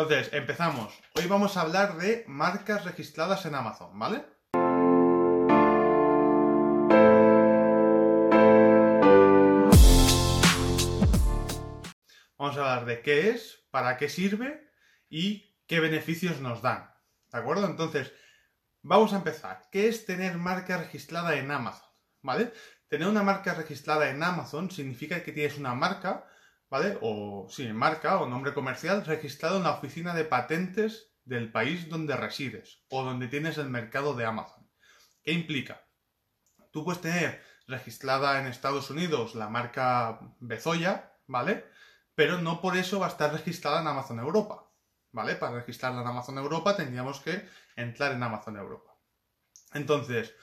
Entonces, empezamos. Hoy vamos a hablar de marcas registradas en Amazon, ¿vale? Vamos a hablar de qué es, para qué sirve y qué beneficios nos dan. ¿De acuerdo? Entonces, vamos a empezar. ¿Qué es tener marca registrada en Amazon? ¿Vale? Tener una marca registrada en Amazon significa que tienes una marca ¿vale? O sí, marca o nombre comercial registrado en la oficina de patentes del país donde resides o donde tienes el mercado de Amazon. ¿Qué implica? Tú puedes tener registrada en Estados Unidos la marca Bezoya, ¿vale? Pero no por eso va a estar registrada en Amazon Europa, ¿vale? Para registrarla en Amazon Europa tendríamos que entrar en Amazon Europa. Entonces,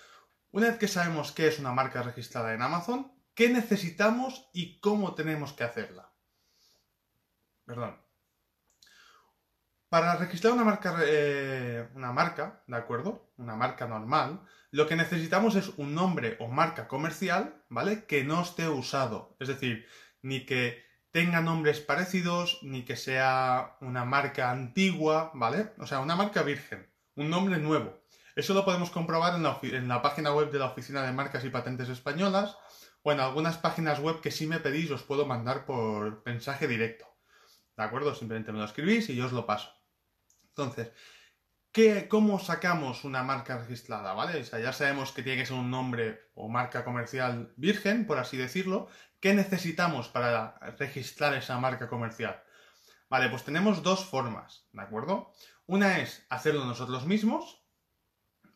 una vez que sabemos qué es una marca registrada en Amazon, ¿qué necesitamos y cómo tenemos que hacerla? Perdón. Para registrar una marca, eh, una marca, ¿de acuerdo? Una marca normal, lo que necesitamos es un nombre o marca comercial, ¿vale? Que no esté usado. Es decir, ni que tenga nombres parecidos, ni que sea una marca antigua, ¿vale? O sea, una marca virgen, un nombre nuevo. Eso lo podemos comprobar en la, en la página web de la Oficina de Marcas y Patentes Españolas o en algunas páginas web que si me pedís os puedo mandar por mensaje directo. ¿De acuerdo? Simplemente me lo escribís y yo os lo paso. Entonces, ¿qué, ¿cómo sacamos una marca registrada? ¿Vale? O sea, ya sabemos que tiene que ser un nombre o marca comercial virgen, por así decirlo. ¿Qué necesitamos para registrar esa marca comercial? Vale, pues tenemos dos formas, ¿de acuerdo? Una es hacerlo nosotros mismos,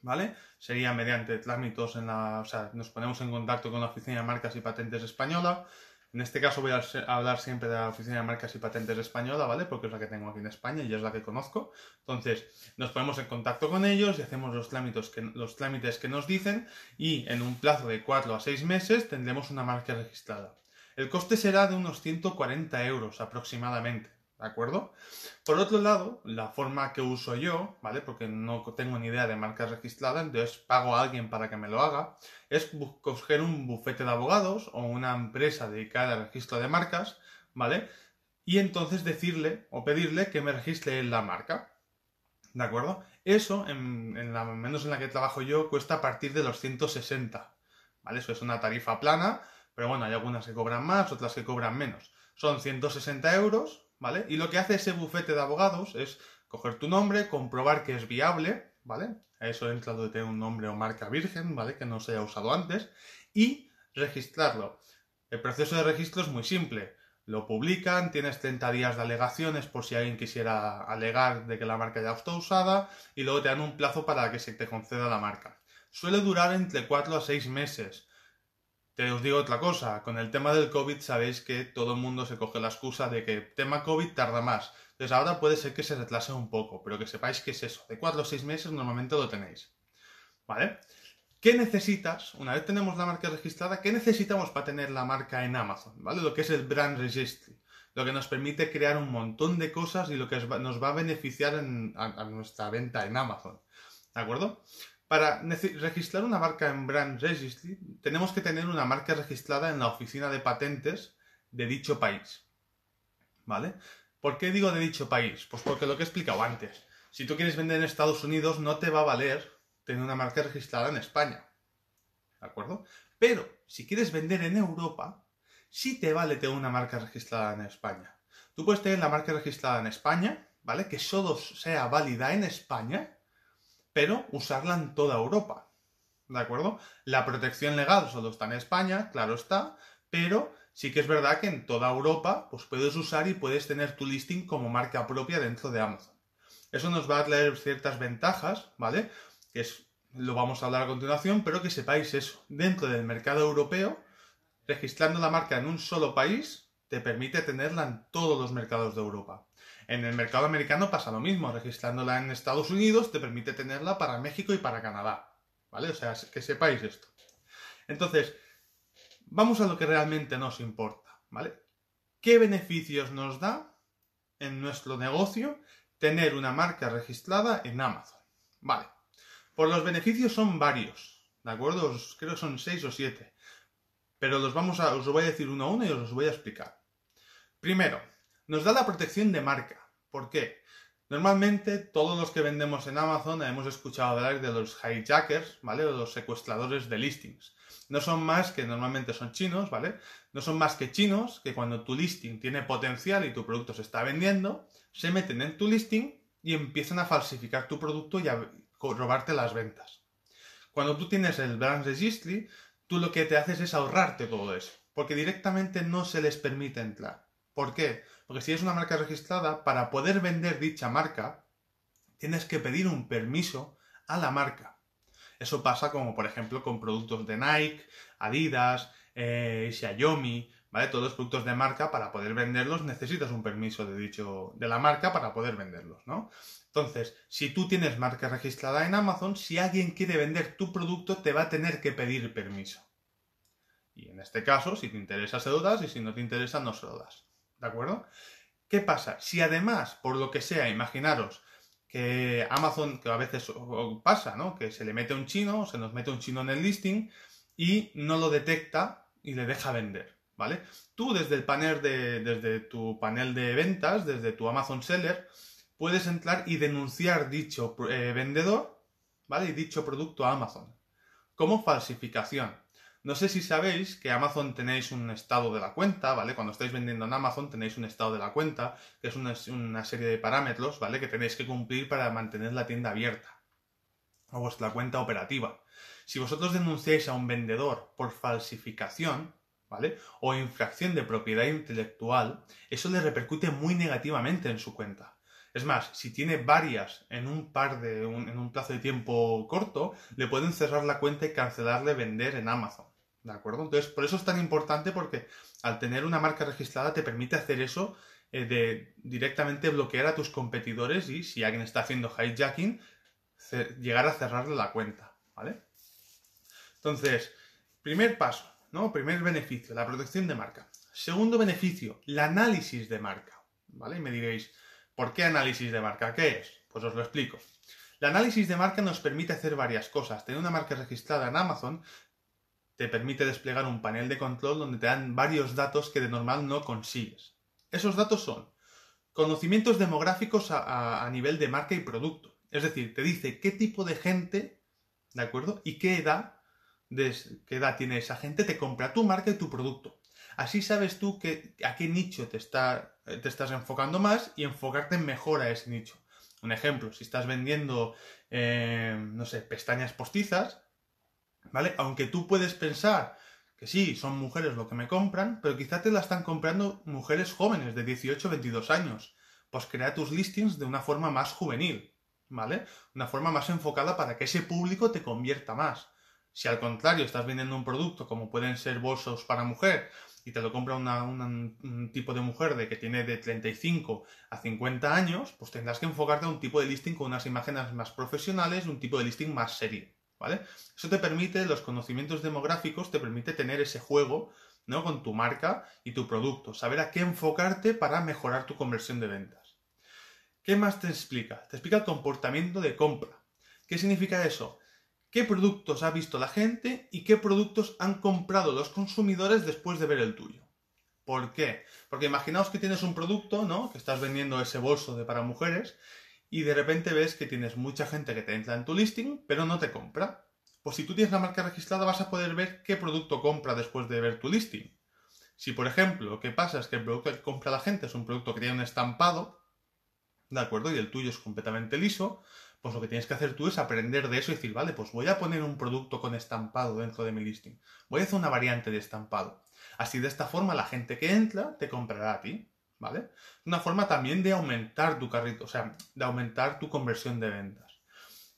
¿vale? Sería mediante trámites en la... O sea, nos ponemos en contacto con la Oficina de Marcas y Patentes Española, en este caso voy a hablar siempre de la Oficina de Marcas y Patentes Española, ¿vale? Porque es la que tengo aquí en España y es la que conozco. Entonces, nos ponemos en contacto con ellos y hacemos los trámites que, los trámites que nos dicen y en un plazo de 4 a 6 meses tendremos una marca registrada. El coste será de unos 140 euros aproximadamente. ¿De acuerdo? Por otro lado, la forma que uso yo, ¿vale? Porque no tengo ni idea de marcas registradas, entonces pago a alguien para que me lo haga, es coger un bufete de abogados o una empresa dedicada al registro de marcas, ¿vale? Y entonces decirle o pedirle que me registre en la marca. ¿De acuerdo? Eso, en, la menos en la que trabajo yo, cuesta a partir de los 160. ¿Vale? Eso es una tarifa plana, pero bueno, hay algunas que cobran más, otras que cobran menos. Son 160 euros, ¿vale? Y lo que hace ese bufete de abogados es coger tu nombre, comprobar que es viable, ¿vale? Eso entra lo de tener un nombre o marca virgen, ¿vale? Que no se haya usado antes, y registrarlo. El proceso de registro es muy simple. Lo publican, tienes 30 días de alegaciones por si alguien quisiera alegar de que la marca ya está usada, y luego te dan un plazo para que se te conceda la marca. Suele durar entre 4 a 6 meses. Te os digo otra cosa, con el tema del COVID sabéis que todo el mundo se coge la excusa de que tema COVID tarda más. Entonces ahora puede ser que se retrase un poco, pero que sepáis que es eso, de 4 o 6 meses normalmente lo tenéis. ¿Vale? ¿Qué necesitas? Una vez tenemos la marca registrada, ¿qué necesitamos para tener la marca en Amazon? ¿Vale? Lo que es el Brand Registry. Lo que nos permite crear un montón de cosas y lo que nos va a beneficiar a nuestra venta en Amazon. ¿De acuerdo? Para registrar una marca en Brand Registry, tenemos que tener una marca registrada en la oficina de patentes de dicho país. ¿Vale? ¿Por qué digo de dicho país? Pues porque lo que he explicado antes. Si tú quieres vender en Estados Unidos, no te va a valer tener una marca registrada en España. ¿De acuerdo? Pero si quieres vender en Europa, sí te vale tener una marca registrada en España. Tú puedes tener la marca registrada en España, ¿vale? Que solo sea válida en España pero usarla en toda Europa. ¿De acuerdo? La protección legal solo está en España, claro está, pero sí que es verdad que en toda Europa pues puedes usar y puedes tener tu listing como marca propia dentro de Amazon. Eso nos va a traer ciertas ventajas, ¿vale? Que es, lo vamos a hablar a continuación, pero que sepáis eso. Dentro del mercado europeo, registrando la marca en un solo país te permite tenerla en todos los mercados de Europa. En el mercado americano pasa lo mismo, registrándola en Estados Unidos te permite tenerla para México y para Canadá, ¿vale? O sea, que sepáis esto. Entonces, vamos a lo que realmente nos importa, ¿vale? ¿Qué beneficios nos da en nuestro negocio tener una marca registrada en Amazon? Vale. Por los beneficios son varios, ¿de acuerdo? creo que son seis o siete. Pero los vamos a, os voy a decir uno a uno y os los voy a explicar. Primero, nos da la protección de marca. ¿Por qué? Normalmente todos los que vendemos en Amazon hemos escuchado hablar de los hijackers, ¿vale? O los secuestradores de listings. No son más que normalmente son chinos, ¿vale? No son más que chinos que cuando tu listing tiene potencial y tu producto se está vendiendo, se meten en tu listing y empiezan a falsificar tu producto y a robarte las ventas. Cuando tú tienes el Brand Registry, tú lo que te haces es ahorrarte todo eso, porque directamente no se les permite entrar. ¿Por qué? Porque si es una marca registrada, para poder vender dicha marca, tienes que pedir un permiso a la marca. Eso pasa como, por ejemplo, con productos de Nike, Adidas, eh, Xiaomi, ¿vale? Todos los productos de marca, para poder venderlos, necesitas un permiso de dicho, de la marca para poder venderlos, ¿no? Entonces, si tú tienes marca registrada en Amazon, si alguien quiere vender tu producto, te va a tener que pedir permiso. Y en este caso, si te interesa, se lo das, y si no te interesa, no se lo das. ¿De acuerdo? ¿Qué pasa? Si además, por lo que sea, imaginaros que Amazon, que a veces pasa, ¿no? Que se le mete un chino, se nos mete un chino en el listing y no lo detecta y le deja vender, ¿vale? Tú desde el panel de, desde tu panel de ventas, desde tu Amazon Seller, puedes entrar y denunciar dicho eh, vendedor, ¿vale? Y dicho producto a Amazon como falsificación. No sé si sabéis que Amazon tenéis un estado de la cuenta, ¿vale? Cuando estáis vendiendo en Amazon tenéis un estado de la cuenta, que es una, serie de parámetros, ¿vale? Que tenéis que cumplir para mantener la tienda abierta o vuestra cuenta operativa. Si vosotros denunciáis a un vendedor por falsificación, ¿vale? O infracción de propiedad intelectual, eso le repercute muy negativamente en su cuenta. Es más, si tiene varias en un par de en un plazo de tiempo corto, le pueden cerrar la cuenta y cancelarle vender en Amazon. ¿De acuerdo? Entonces, por eso es tan importante porque al tener una marca registrada te permite hacer eso eh, de directamente bloquear a tus competidores y si alguien está haciendo hijacking, llegar a cerrarle la cuenta, ¿vale? Entonces, primer paso, ¿no? Primer beneficio, la protección de marca. Segundo beneficio, el análisis de marca, ¿vale? Y me diréis, ¿por qué análisis de marca? ¿Qué es? Pues os lo explico. El análisis de marca nos permite hacer varias cosas. Tener una marca registrada en Amazon te permite desplegar un panel de control donde te dan varios datos que de normal no consigues. Esos datos son conocimientos demográficos a, nivel de marca y producto. Es decir, te dice qué tipo de gente, ¿de acuerdo? Y qué edad, qué edad tiene esa gente, te compra tu marca y tu producto. Así sabes tú a qué nicho te, te estás enfocando más y enfocarte mejor a ese nicho. Un ejemplo, si estás vendiendo, eh, no sé, pestañas postizas, ¿vale? Aunque tú puedes pensar que sí, son mujeres lo que me compran, pero quizá te la están comprando mujeres jóvenes de 18 22 años. Pues crea tus listings de una forma más juvenil, ¿vale? Una forma más enfocada para que ese público te convierta más. Si al contrario estás vendiendo un producto como pueden ser bolsos para mujer y te lo compra un tipo de mujer de que tiene de 35 a 50 años, pues tendrás que enfocarte a un tipo de listing con unas imágenes más profesionales, un tipo de listing más serio. ¿Vale? Eso te permite, los conocimientos demográficos te permite tener ese juego, ¿no? Con tu marca y tu producto, saber a qué enfocarte para mejorar tu conversión de ventas. ¿Qué más te explica? Te explica el comportamiento de compra. ¿Qué significa eso? ¿Qué productos ha visto la gente y qué productos han comprado los consumidores después de ver el tuyo? ¿Por qué? Porque imaginaos que tienes un producto, ¿no? Que estás vendiendo ese bolso de para mujeres y de repente ves que tienes mucha gente que te entra en tu listing, pero no te compra. Pues si tú tienes la marca registrada vas a poder ver qué producto compra después de ver tu listing. Si por ejemplo lo que pasa es que el producto que compra la gente es un producto que tiene un estampado, ¿de acuerdo? Y el tuyo es completamente liso, pues lo que tienes que hacer tú es aprender de eso y decir, vale, pues voy a poner un producto con estampado dentro de mi listing. Voy a hacer una variante de estampado. Así de esta forma la gente que entra te comprará a ti. ¿Vale? Una forma también de aumentar tu carrito, o sea, de aumentar tu conversión de ventas.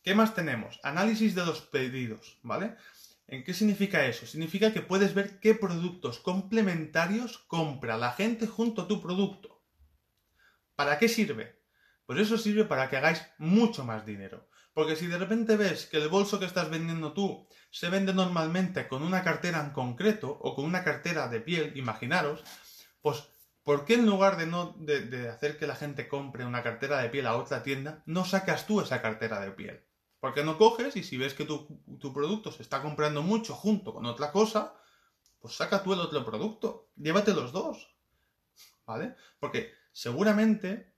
¿Qué más tenemos? Análisis de los pedidos, ¿vale? ¿En qué significa eso? Significa que puedes ver qué productos complementarios compra la gente junto a tu producto. ¿Para qué sirve? Pues eso sirve para que hagáis mucho más dinero. Porque si de repente ves que el bolso que estás vendiendo tú se vende normalmente con una cartera en concreto o con una cartera de piel, imaginaros, pues ¿Por qué en lugar de, no, de, hacer que la gente compre una cartera de piel a otra tienda, no sacas tú esa cartera de piel? ¿Por qué no coges y si ves que tu, tu, producto se está comprando mucho junto con otra cosa, pues saca tú el otro producto, llévate los dos. ¿Vale? Porque seguramente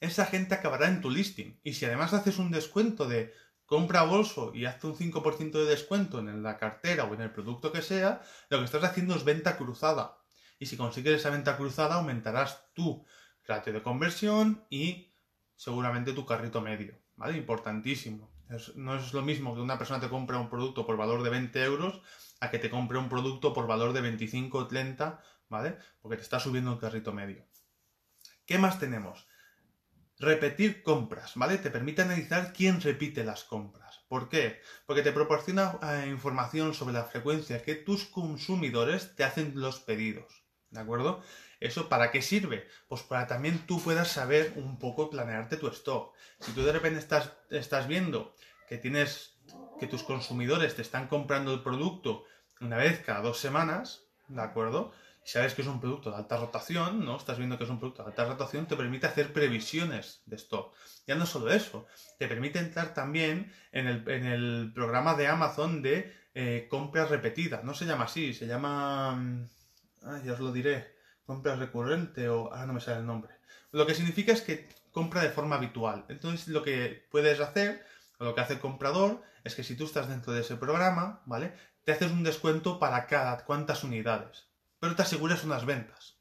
esa gente acabará en tu listing. Y si además haces un descuento de compra bolso y hazte un 5% de descuento en la cartera o en el producto que sea, lo que estás haciendo es venta cruzada. Y si consigues esa venta cruzada, aumentarás tu ratio de conversión y seguramente tu carrito medio. ¿Vale? Importantísimo. no es lo mismo que una persona te compre un producto por valor de 20 euros a que te compre un producto por valor de 25 o 30, ¿vale? Porque te está subiendo el carrito medio. ¿Qué más tenemos? Repetir compras, ¿vale? Te permite analizar quién repite las compras. ¿Por qué? Porque te proporciona eh, información sobre la frecuencia que tus consumidores te hacen los pedidos. ¿De acuerdo? ¿Eso para qué sirve? Pues para también tú puedas saber un poco planearte tu stock. Si tú de repente estás, estás viendo que tienes que tus consumidores te están comprando el producto una vez cada dos semanas, ¿de acuerdo? sabes que es un producto de alta rotación, ¿no? Estás viendo que es un producto de alta rotación, te permite hacer previsiones de stock. Ya no solo eso, te permite entrar también en el, programa de Amazon de eh, compras repetidas. No se llama así, se llama... Mm, ya os lo diré. Compra recurrente o... Ah, no me sale el nombre. Lo que significa es que compra de forma habitual. Entonces lo que puedes hacer, o lo que hace el comprador, es que si tú estás dentro de ese programa, ¿vale? Te haces un descuento para cada cuántas unidades pero te aseguras unas ventas.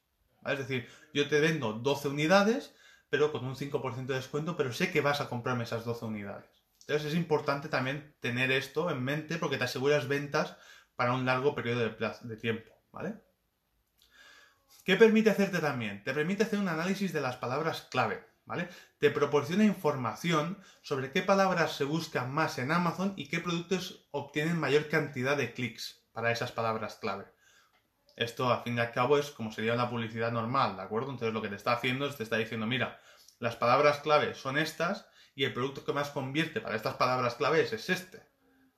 Es decir, yo te vendo 12 unidades, pero con un 5% de descuento, pero sé que vas a comprarme esas 12 unidades. Entonces es importante también tener esto en mente porque te aseguras ventas para un largo periodo de, de tiempo, ¿vale? ¿Qué permite hacerte también? Te permite hacer un análisis de las palabras clave, ¿vale? Te proporciona información sobre qué palabras se buscan más en Amazon y qué productos obtienen mayor cantidad de clics para esas palabras clave. Esto, al fin y al cabo, es como sería una publicidad normal, ¿de acuerdo? Entonces, lo que te está haciendo es te está diciendo, mira, las palabras clave son estas y el producto que más convierte para estas palabras claves es este.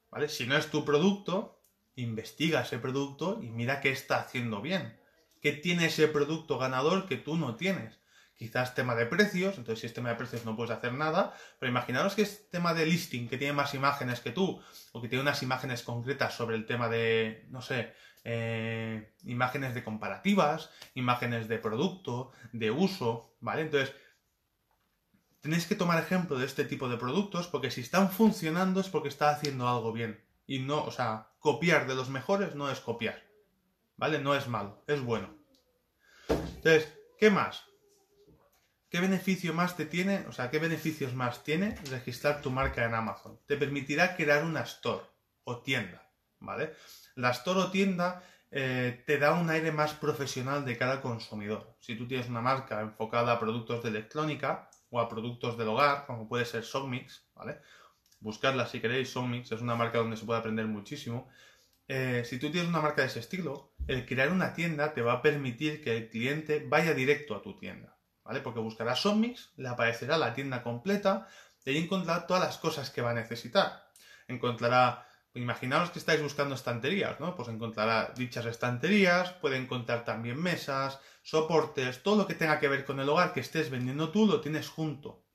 ¿Vale? Si no es tu producto, investiga ese producto y mira qué está haciendo bien. ¿Qué tiene ese producto ganador que tú no tienes? Quizás tema de precios, entonces si es tema de precios no puedes hacer nada, pero imaginaros que es tema de listing, que tiene más imágenes que tú, o que tiene unas imágenes concretas sobre el tema de, no sé, eh, imágenes de comparativas, imágenes de producto, de uso, ¿vale? Entonces, tenéis que tomar ejemplo de este tipo de productos porque si están funcionando es porque está haciendo algo bien. Y no, o sea, copiar de los mejores no es copiar, ¿vale? No es malo, es bueno. Entonces, ¿qué más? ¿Qué beneficio más te tiene, o sea, qué beneficios más tiene registrar tu marca en Amazon? Te permitirá crear una store o tienda, ¿vale? La store o tienda eh, te da un aire más profesional de cada consumidor. Si tú tienes una marca enfocada a productos de electrónica o a productos del hogar, como puede ser Songmix, ¿vale? Buscarla si queréis, Songmix es una marca donde se puede aprender muchísimo. Eh, si tú tienes una marca de ese estilo, el crear una tienda te va a permitir que el cliente vaya directo a tu tienda, ¿vale? Porque buscará Songmix, le aparecerá la tienda completa y ahí encontrará todas las cosas que va a necesitar. Encontrará Imaginaos que estáis buscando estanterías, ¿no? Pues encontrará dichas estanterías, puede encontrar también mesas, soportes, todo lo que tenga que ver con el hogar que estés vendiendo tú lo tienes junto,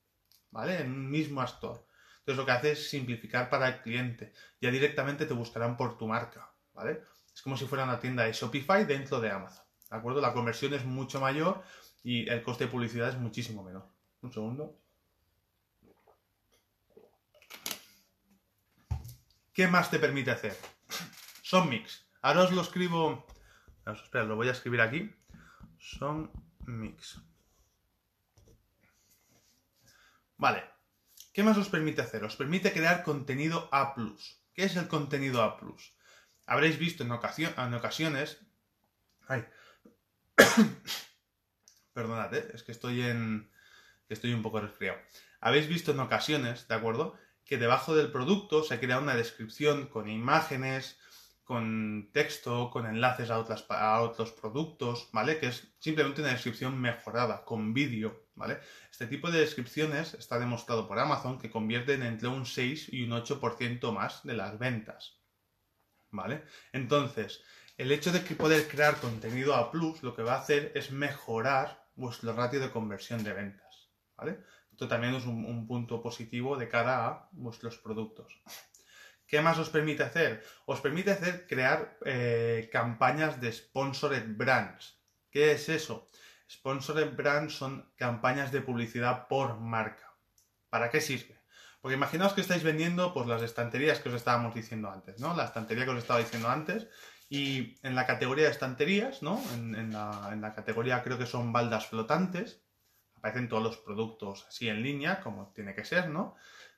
¿vale? En un mismo store. Entonces lo que hace es simplificar para el cliente. Ya directamente te buscarán por tu marca, ¿vale? Es como si fuera una tienda de Shopify dentro de Amazon, ¿de acuerdo? La conversión es mucho mayor y el coste de publicidad es muchísimo menor. Un segundo. ¿Qué más te permite hacer? Son mix. Ahora os lo escribo. espera, lo voy a escribir aquí. Son mix. Vale. ¿Qué más os permite hacer? Os permite crear contenido A. ¿Qué es el contenido A? Habréis visto en, ocasiones. Ay. ¿eh? es que estoy en. Estoy un poco resfriado. Habéis visto en ocasiones, ¿de acuerdo? que debajo del producto se crea una descripción con imágenes, con texto, con enlaces a, a otros productos, ¿vale? Que es simplemente una descripción mejorada, con vídeo, ¿vale? Este tipo de descripciones está demostrado por Amazon que convierten entre un 6 y un 8% más de las ventas, ¿vale? Entonces, el hecho de que poder crear contenido a plus lo que va a hacer es mejorar vuestro ratio de conversión de ventas, ¿vale? Esto también es un, punto positivo de cara a vuestros productos. ¿Qué más os permite hacer? Os permite hacer crear eh, campañas de sponsored brands. ¿Qué es eso? Sponsored Brand son campañas de publicidad por marca. ¿Para qué sirve? Porque imaginaos que estáis vendiendo pues, las estanterías que os estábamos diciendo antes, ¿no? La estantería que os estaba diciendo antes. Y en la categoría de estanterías, ¿no? En, la, en la categoría creo que son baldas flotantes, aparecen todos los productos así en línea, como tiene que ser, ¿no?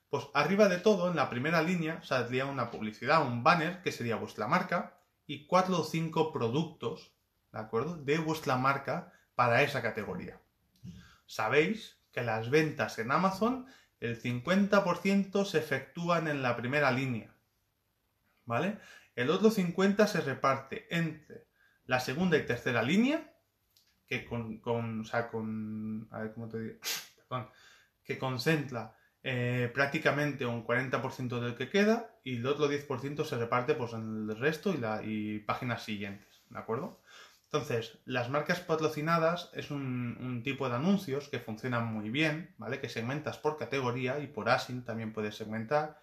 Pues arriba de todo, en la primera línea, saldría una publicidad, un banner, que sería vuestra marca, y cuatro o cinco productos, ¿de acuerdo? De vuestra marca para esa categoría. Sabéis que las ventas en Amazon, el 50% se efectúan en la primera línea, ¿vale? El otro 50% se reparte entre la segunda y tercera línea, que con, con o sea, con, a ver cómo te digo, perdón, que concentra eh, prácticamente un 40% del que queda y el otro 10% se reparte pues, en el resto y, la, y páginas siguientes, ¿de acuerdo? Entonces, las marcas patrocinadas es un, tipo de anuncios que funcionan muy bien, ¿vale? Que segmentas por categoría y por ASIN también puedes segmentar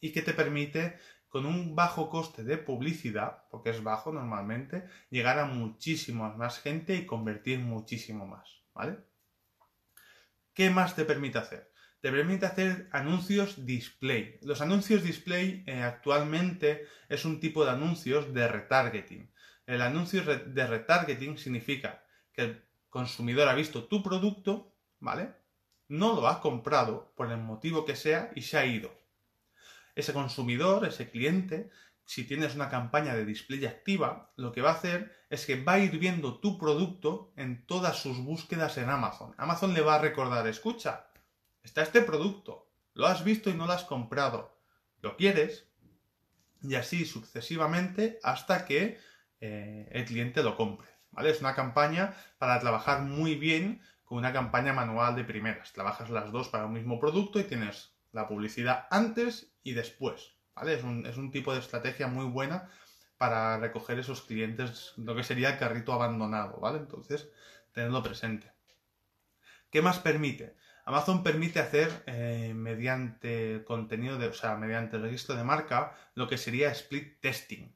y que te permite con un bajo coste de publicidad, porque es bajo normalmente, llegar a muchísima más gente y convertir muchísimo más, ¿vale? ¿Qué más te permite hacer? Te permite hacer anuncios display. Los anuncios display eh, actualmente es un tipo de anuncios de retargeting. El anuncio de retargeting significa que el consumidor ha visto tu producto, ¿vale? No lo ha comprado por el motivo que sea y se ha ido ese consumidor, ese cliente, si tienes una campaña de display activa, lo que va a hacer es que va a ir viendo tu producto en todas sus búsquedas en Amazon. Amazon le va a recordar, escucha, está este producto, lo has visto y no lo has comprado, lo quieres, y así sucesivamente hasta que eh, el cliente lo compre. ¿vale? Es una campaña para trabajar muy bien con una campaña manual de primeras. Trabajas las dos para un mismo producto y tienes la publicidad antes y después, ¿vale? Es un, tipo de estrategia muy buena para recoger esos clientes, lo que sería el carrito abandonado, ¿vale? Entonces, tenedlo presente. ¿Qué más permite? Amazon permite hacer eh, mediante contenido de, o sea, mediante registro de marca, lo que sería split testing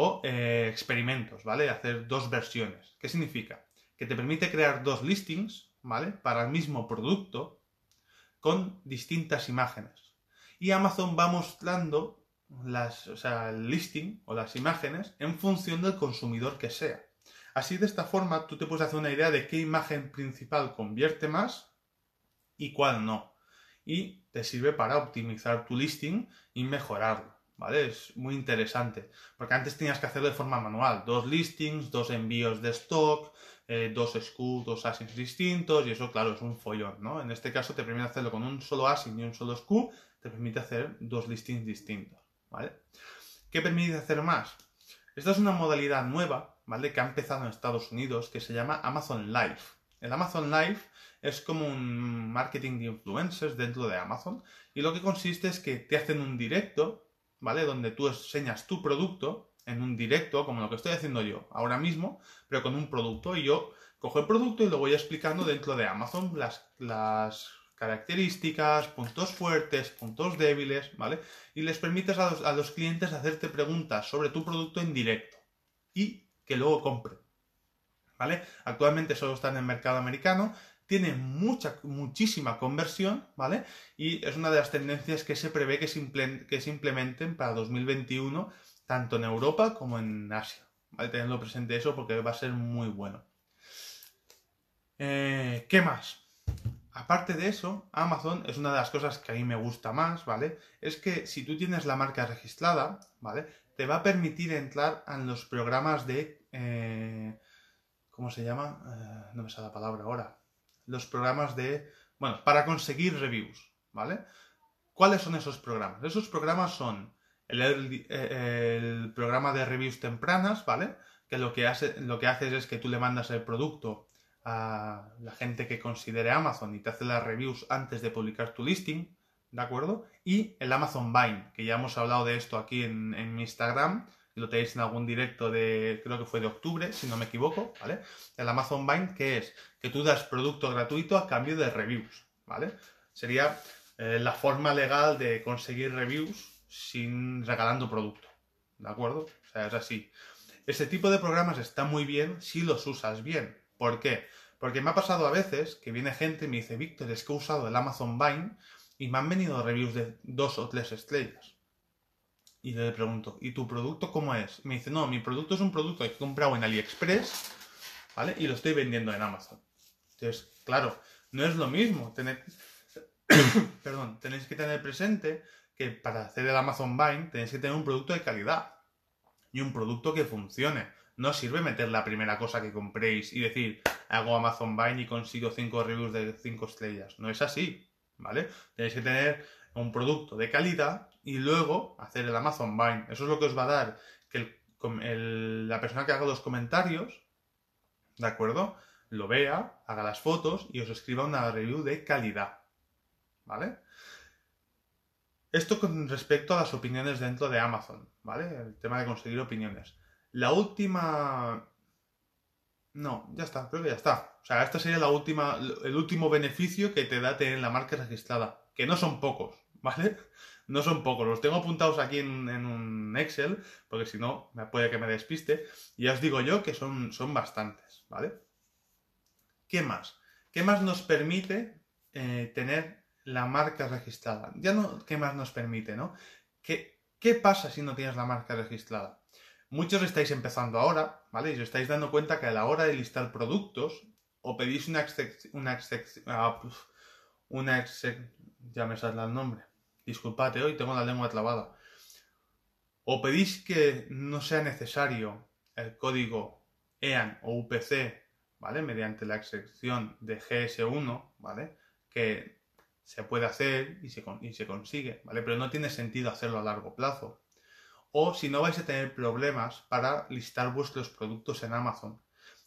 o eh, experimentos, ¿vale? Hacer dos versiones. ¿Qué significa? Que te permite crear dos listings, ¿vale? Para el mismo producto, con distintas imágenes. Y Amazon va mostrando las, o sea, el listing o las imágenes en función del consumidor que sea. Así de esta forma tú te puedes hacer una idea de qué imagen principal convierte más y cuál no. Y te sirve para optimizar tu listing y mejorarlo. ¿Vale? Es muy interesante. Porque antes tenías que hacerlo de forma manual. Dos listings, dos envíos de stock, eh, dos SKU, dos ASINs distintos, y eso, claro, es un follón, ¿no? En este caso te permite hacerlo con un solo ASIN y un solo SKU, te permite hacer dos listings distintos, ¿vale? ¿Qué permite hacer más? Esta es una modalidad nueva, ¿vale? Que ha empezado en Estados Unidos, que se llama Amazon Live. El Amazon Live es como un marketing de influencers dentro de Amazon, y lo que consiste es que te hacen un directo, ¿vale? Donde tú enseñas tu producto, en un directo, como lo que estoy haciendo yo ahora mismo, pero con un producto y yo cojo el producto y lo voy explicando dentro de Amazon, las, las características, puntos fuertes, puntos débiles, ¿vale? Y les permites a los, a los clientes hacerte preguntas sobre tu producto en directo y que luego compren, ¿vale? Actualmente solo está en el mercado americano, tiene mucha, muchísima conversión, ¿vale? Y es una de las tendencias que se prevé que se, que se implementen para 2021 tanto en Europa como en Asia. ¿vale? Teniendo presente eso porque va a ser muy bueno. Eh, ¿Qué más? Aparte de eso, Amazon es una de las cosas que a mí me gusta más, ¿vale? Es que si tú tienes la marca registrada, ¿vale? Te va a permitir entrar en los programas de... Eh, ¿Cómo se llama? Eh, no me sale la palabra ahora. Los programas de... Bueno, para conseguir reviews, ¿vale? ¿Cuáles son esos programas? Esos programas son el, programa de reviews tempranas, ¿vale? Que lo que, hace, lo que haces es que tú le mandas el producto a la gente que considere Amazon y te hace las reviews antes de publicar tu listing, ¿de acuerdo? Y el Amazon Buying, que ya hemos hablado de esto aquí en, en mi Instagram, lo tenéis en algún directo de, creo que fue de octubre, si no me equivoco, ¿vale? El Amazon Buying, que es que tú das producto gratuito a cambio de reviews, ¿vale? Sería eh, la forma legal de conseguir reviews sin regalando producto. ¿De acuerdo? O sea, es así. Ese tipo de programas está muy bien si los usas bien. ¿Por qué? Porque me ha pasado a veces que viene gente y me dice, Víctor, es que he usado el Amazon Vine y me han venido reviews de dos o tres estrellas. Y le pregunto, ¿y tu producto cómo es? me dice, no, mi producto es un producto que he comprado en AliExpress, ¿vale? Y lo estoy vendiendo en Amazon. Entonces, claro, no es lo mismo. Tener... Perdón, tenéis que tener presente que para hacer el Amazon Vine tenéis que tener un producto de calidad y un producto que funcione. No sirve meter la primera cosa que compréis y decir, hago Amazon Vine y consigo 5 reviews de 5 estrellas. No es así, ¿vale? Tenéis que tener un producto de calidad y luego hacer el Amazon Vine. Eso es lo que os va a dar que la persona que haga los comentarios, ¿de acuerdo? Lo vea, haga las fotos y os escriba una review de calidad, ¿vale? Esto con respecto a las opiniones dentro de Amazon, ¿vale? El tema de conseguir opiniones. La última... No, ya está, creo que ya está. O sea, este sería la última, el último beneficio que te da tener la marca registrada, que no son pocos, ¿vale? No son pocos, los tengo apuntados aquí en, un Excel, porque si no, puede que me despiste. Y ya os digo yo que son, son bastantes, ¿vale? ¿Qué más? ¿Qué más nos permite eh, tener la marca registrada? Ya no, ¿qué más nos permite, no? ¿Qué, ¿Qué pasa si no tienes la marca registrada? Muchos estáis empezando ahora, ¿vale? Y os estáis dando cuenta que a la hora de listar productos, o pedís una excepción, una ah, una ya me sale el nombre, disculpate, hoy tengo la lengua clavada. O pedís que no sea necesario el código EAN o UPC, ¿vale? Mediante la excepción de GS1, ¿vale? Que se puede hacer y se, y se consigue, ¿vale? Pero no tiene sentido hacerlo a largo plazo. O si no vais a tener problemas para listar vuestros productos en Amazon,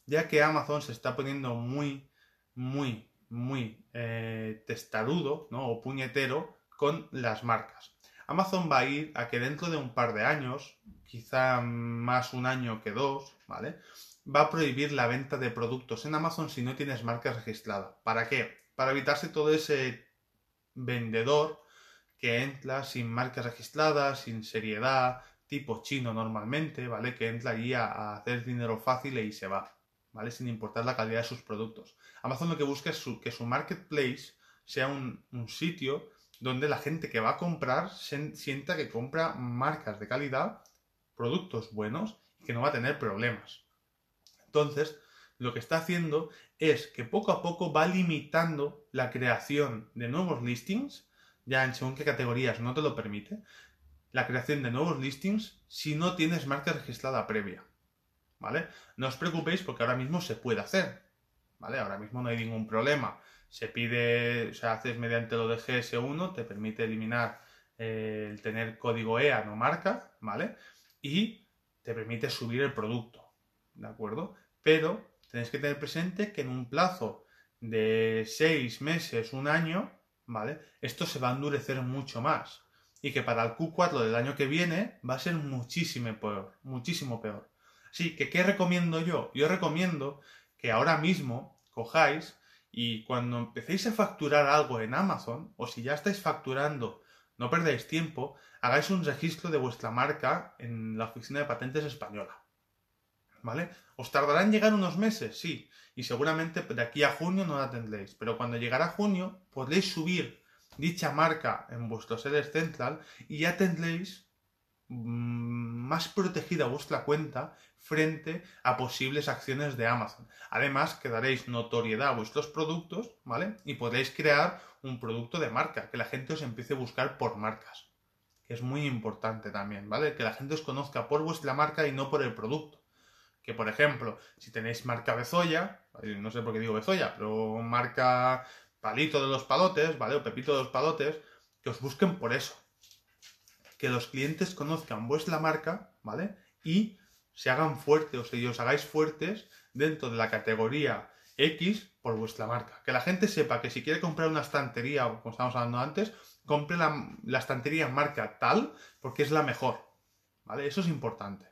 ya que Amazon se está poniendo muy, muy, muy eh, testarudo, ¿no? O puñetero con las marcas. Amazon va a ir a que dentro de un par de años, quizá más un año que dos, ¿vale? Va a prohibir la venta de productos en Amazon si no tienes marca registrada. ¿Para qué? Para evitarse todo ese vendedor que entra sin marca registrada, sin seriedad, tipo chino normalmente, ¿vale? Que entra allí a, hacer dinero fácil y se va, ¿vale? Sin importar la calidad de sus productos. Amazon lo que busca es que su marketplace sea un sitio donde la gente que va a comprar sienta que compra marcas de calidad, productos buenos y que no va a tener problemas. Entonces, lo que está haciendo es que poco a poco va limitando la creación de nuevos listings, ya en según qué categorías no te lo permite, la creación de nuevos listings si no tienes marca registrada previa. ¿Vale? No os preocupéis porque ahora mismo se puede hacer. ¿Vale? Ahora mismo no hay ningún problema se pide, o sea, haces mediante lo de GS1, te permite eliminar eh, el tener código EA no marca, ¿vale? Y te permite subir el producto, ¿de acuerdo? Pero tenéis que tener presente que en un plazo de seis meses, un año, ¿vale? Esto se va a endurecer mucho más. Y que para el Q4 del año que viene va a ser muchísimo peor, muchísimo peor. Así que, ¿qué recomiendo yo? Yo recomiendo que ahora mismo cojáis y cuando empecéis a facturar algo en Amazon, o si ya estáis facturando, no perdáis tiempo, hagáis un registro de vuestra marca en la oficina de patentes española. ¿Vale? ¿Os tardará en llegar unos meses? Sí. Y seguramente de aquí a junio no la tendréis. Pero cuando llegará junio, podréis subir dicha marca en vuestro sedes central y ya tendréis mm, más protegida vuestra cuenta frente a posibles acciones de Amazon. Además, que daréis notoriedad a vuestros productos, ¿vale? Y podréis crear un producto de marca, que la gente os empiece a buscar por marcas, que es muy importante también, ¿vale? Que la gente os conozca por vuestra marca y no por el producto. Que, por ejemplo, si tenéis marca Bezoya, no sé por qué digo Bezoya, pero marca Palito de los Palotes, ¿vale? O Pepito de los Palotes, que os busquen por eso. Que los clientes conozcan vuestra marca, ¿vale? Y se hagan fuertes, o sea, os hagáis fuertes dentro de la categoría X por vuestra marca. Que la gente sepa que si quiere comprar una estantería, como estábamos hablando antes, compre la, la estantería marca tal porque es la mejor. ¿Vale? Eso es importante.